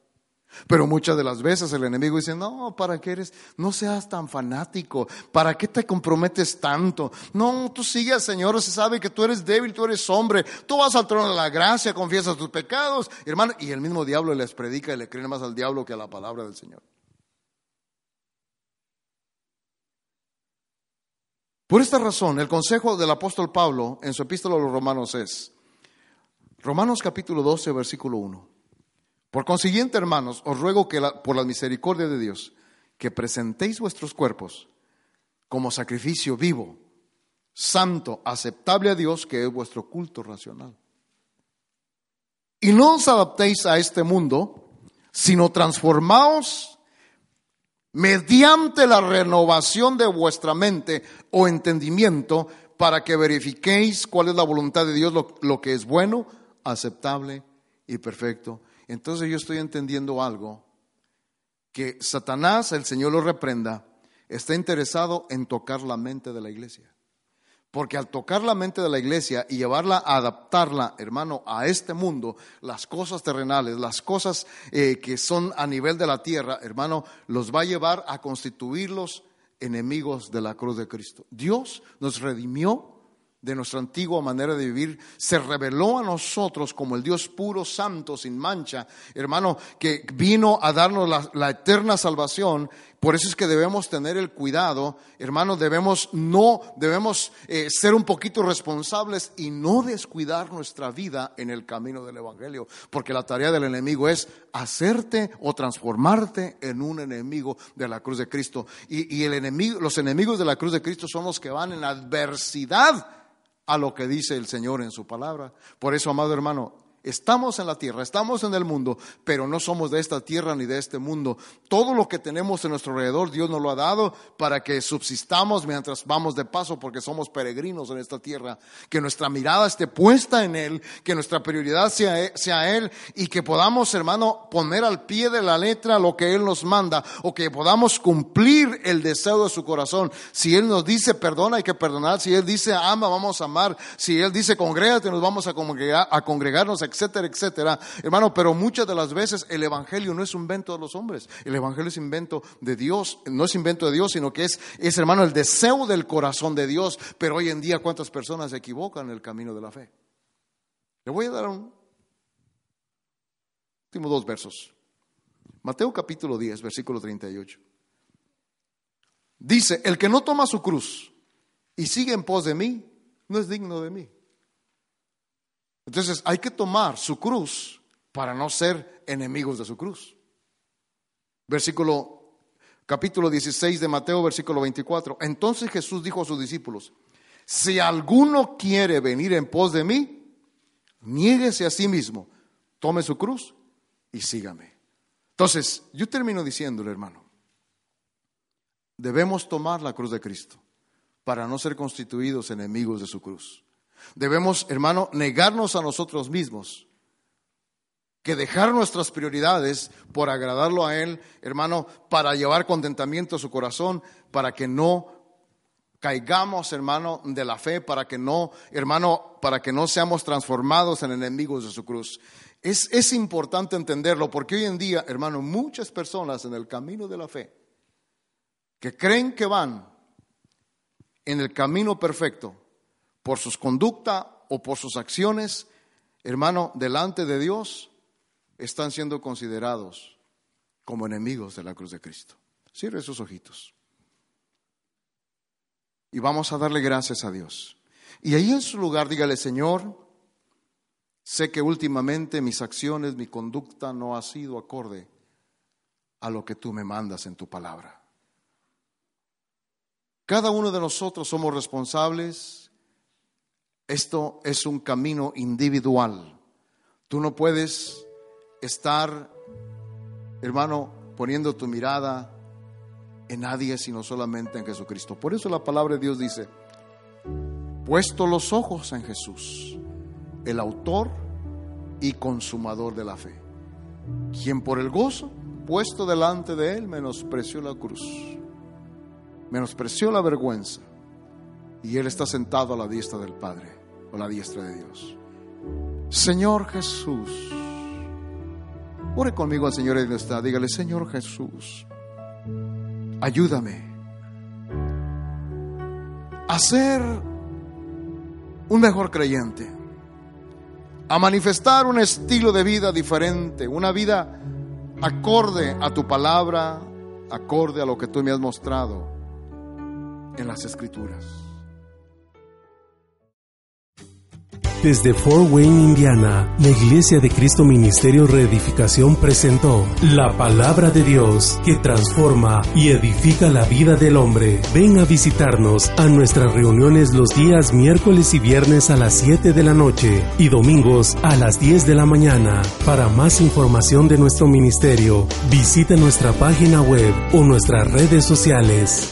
Pero muchas de las veces el enemigo dice, no, ¿para qué eres? No seas tan fanático, ¿para qué te comprometes tanto? No, tú sigue al Señor, se sabe que tú eres débil, tú eres hombre, tú vas al trono de la gracia, confiesas tus pecados, hermano, y el mismo diablo les predica y le creen más al diablo que a la palabra del Señor. Por esta razón, el consejo del apóstol Pablo en su epístola a los romanos es, Romanos capítulo 12, versículo 1. Por consiguiente, hermanos, os ruego que por la misericordia de Dios, que presentéis vuestros cuerpos como sacrificio vivo, santo, aceptable a Dios, que es vuestro culto racional. Y no os adaptéis a este mundo, sino transformaos mediante la renovación de vuestra mente o entendimiento para que verifiquéis cuál es la voluntad de Dios, lo, lo que es bueno, aceptable y perfecto entonces yo estoy entendiendo algo, que Satanás, el Señor lo reprenda, está interesado en tocar la mente de la iglesia. Porque al tocar la mente de la iglesia y llevarla a adaptarla, hermano, a este mundo, las cosas terrenales, las cosas eh, que son a nivel de la tierra, hermano, los va a llevar a constituirlos enemigos de la cruz de Cristo. Dios nos redimió de nuestra antigua manera de vivir, se reveló a nosotros como el Dios puro, santo, sin mancha, hermano, que vino a darnos la, eterna salvación. Por eso es que debemos tener el cuidado, hermano, debemos no, debemos eh, ser un poquito responsables y no descuidar nuestra vida en el camino del Evangelio, porque la tarea del enemigo es hacerte o transformarte en un enemigo de la cruz de Cristo. Y, y el enemigo, los enemigos de la cruz de Cristo son los que van en adversidad a lo que dice el Señor en su palabra. Por eso, amado hermano, Estamos en la tierra, estamos en el mundo, pero no somos de esta tierra ni de este mundo. Todo lo que tenemos en nuestro alrededor, Dios nos lo ha dado para que subsistamos mientras vamos de paso, porque somos peregrinos en esta tierra. Que nuestra mirada esté puesta en Él, que nuestra prioridad sea, sea Él y que podamos, hermano, poner al pie de la letra lo que Él nos manda o que podamos cumplir el deseo de su corazón. Si Él nos dice perdona, hay que perdonar. Si Él dice ama, vamos a amar. Si Él dice congrégate, nos vamos a, congregar, a congregarnos etcétera, etcétera. Hermano, pero muchas de las veces el Evangelio no es un invento de los hombres. El Evangelio es invento de Dios. No es invento de Dios, sino que es, es hermano, el deseo del corazón de Dios. Pero hoy en día, ¿cuántas personas se equivocan en el camino de la fe? Le voy a dar un último dos versos. Mateo capítulo 10, versículo 38. Dice, el que no toma su cruz y sigue en pos de mí, no es digno de mí. Entonces hay que tomar su cruz para no ser enemigos de su cruz. Versículo, capítulo 16 de Mateo, versículo 24. Entonces Jesús dijo a sus discípulos, si alguno quiere venir en pos de mí, niéguese a sí mismo, tome su cruz y sígame. Entonces, yo termino diciéndole, hermano, debemos tomar la cruz de Cristo para no ser constituidos enemigos de su cruz. Debemos, hermano, negarnos a nosotros mismos, que dejar nuestras prioridades por agradarlo a Él, hermano, para llevar contentamiento a su corazón, para que no caigamos, hermano, de la fe, para que no, hermano, para que no seamos transformados en enemigos de su cruz. Es, es importante entenderlo porque hoy en día, hermano, muchas personas en el camino de la fe que creen que van en el camino perfecto, por sus conducta o por sus acciones, hermano, delante de Dios, están siendo considerados como enemigos de la cruz de Cristo. Cierre sus ojitos. Y vamos a darle gracias a Dios. Y ahí en su lugar dígale, Señor, sé que últimamente mis acciones, mi conducta no ha sido acorde a lo que tú me mandas en tu palabra. Cada uno de nosotros somos responsables esto es un camino individual. Tú no puedes estar, hermano, poniendo tu mirada en nadie, sino solamente en Jesucristo. Por eso la palabra de Dios dice, puesto los ojos en Jesús, el autor y consumador de la fe, quien por el gozo puesto delante de él menospreció la cruz, menospreció la vergüenza, y él está sentado a la diestra del Padre o la diestra de Dios. Señor Jesús, ore conmigo al Señor y está, dígale, Señor Jesús, ayúdame a ser un mejor creyente, a manifestar un estilo de vida diferente, una vida acorde a tu palabra, acorde a lo que tú me has mostrado en las escrituras. Desde Fort Wayne, Indiana, la Iglesia de Cristo Ministerio Reedificación presentó la palabra de Dios que transforma y edifica la vida del hombre. Ven a visitarnos a nuestras reuniones los días miércoles y viernes a las 7 de la noche y domingos a las 10 de la mañana. Para más información de nuestro ministerio, visita nuestra página web o nuestras redes sociales.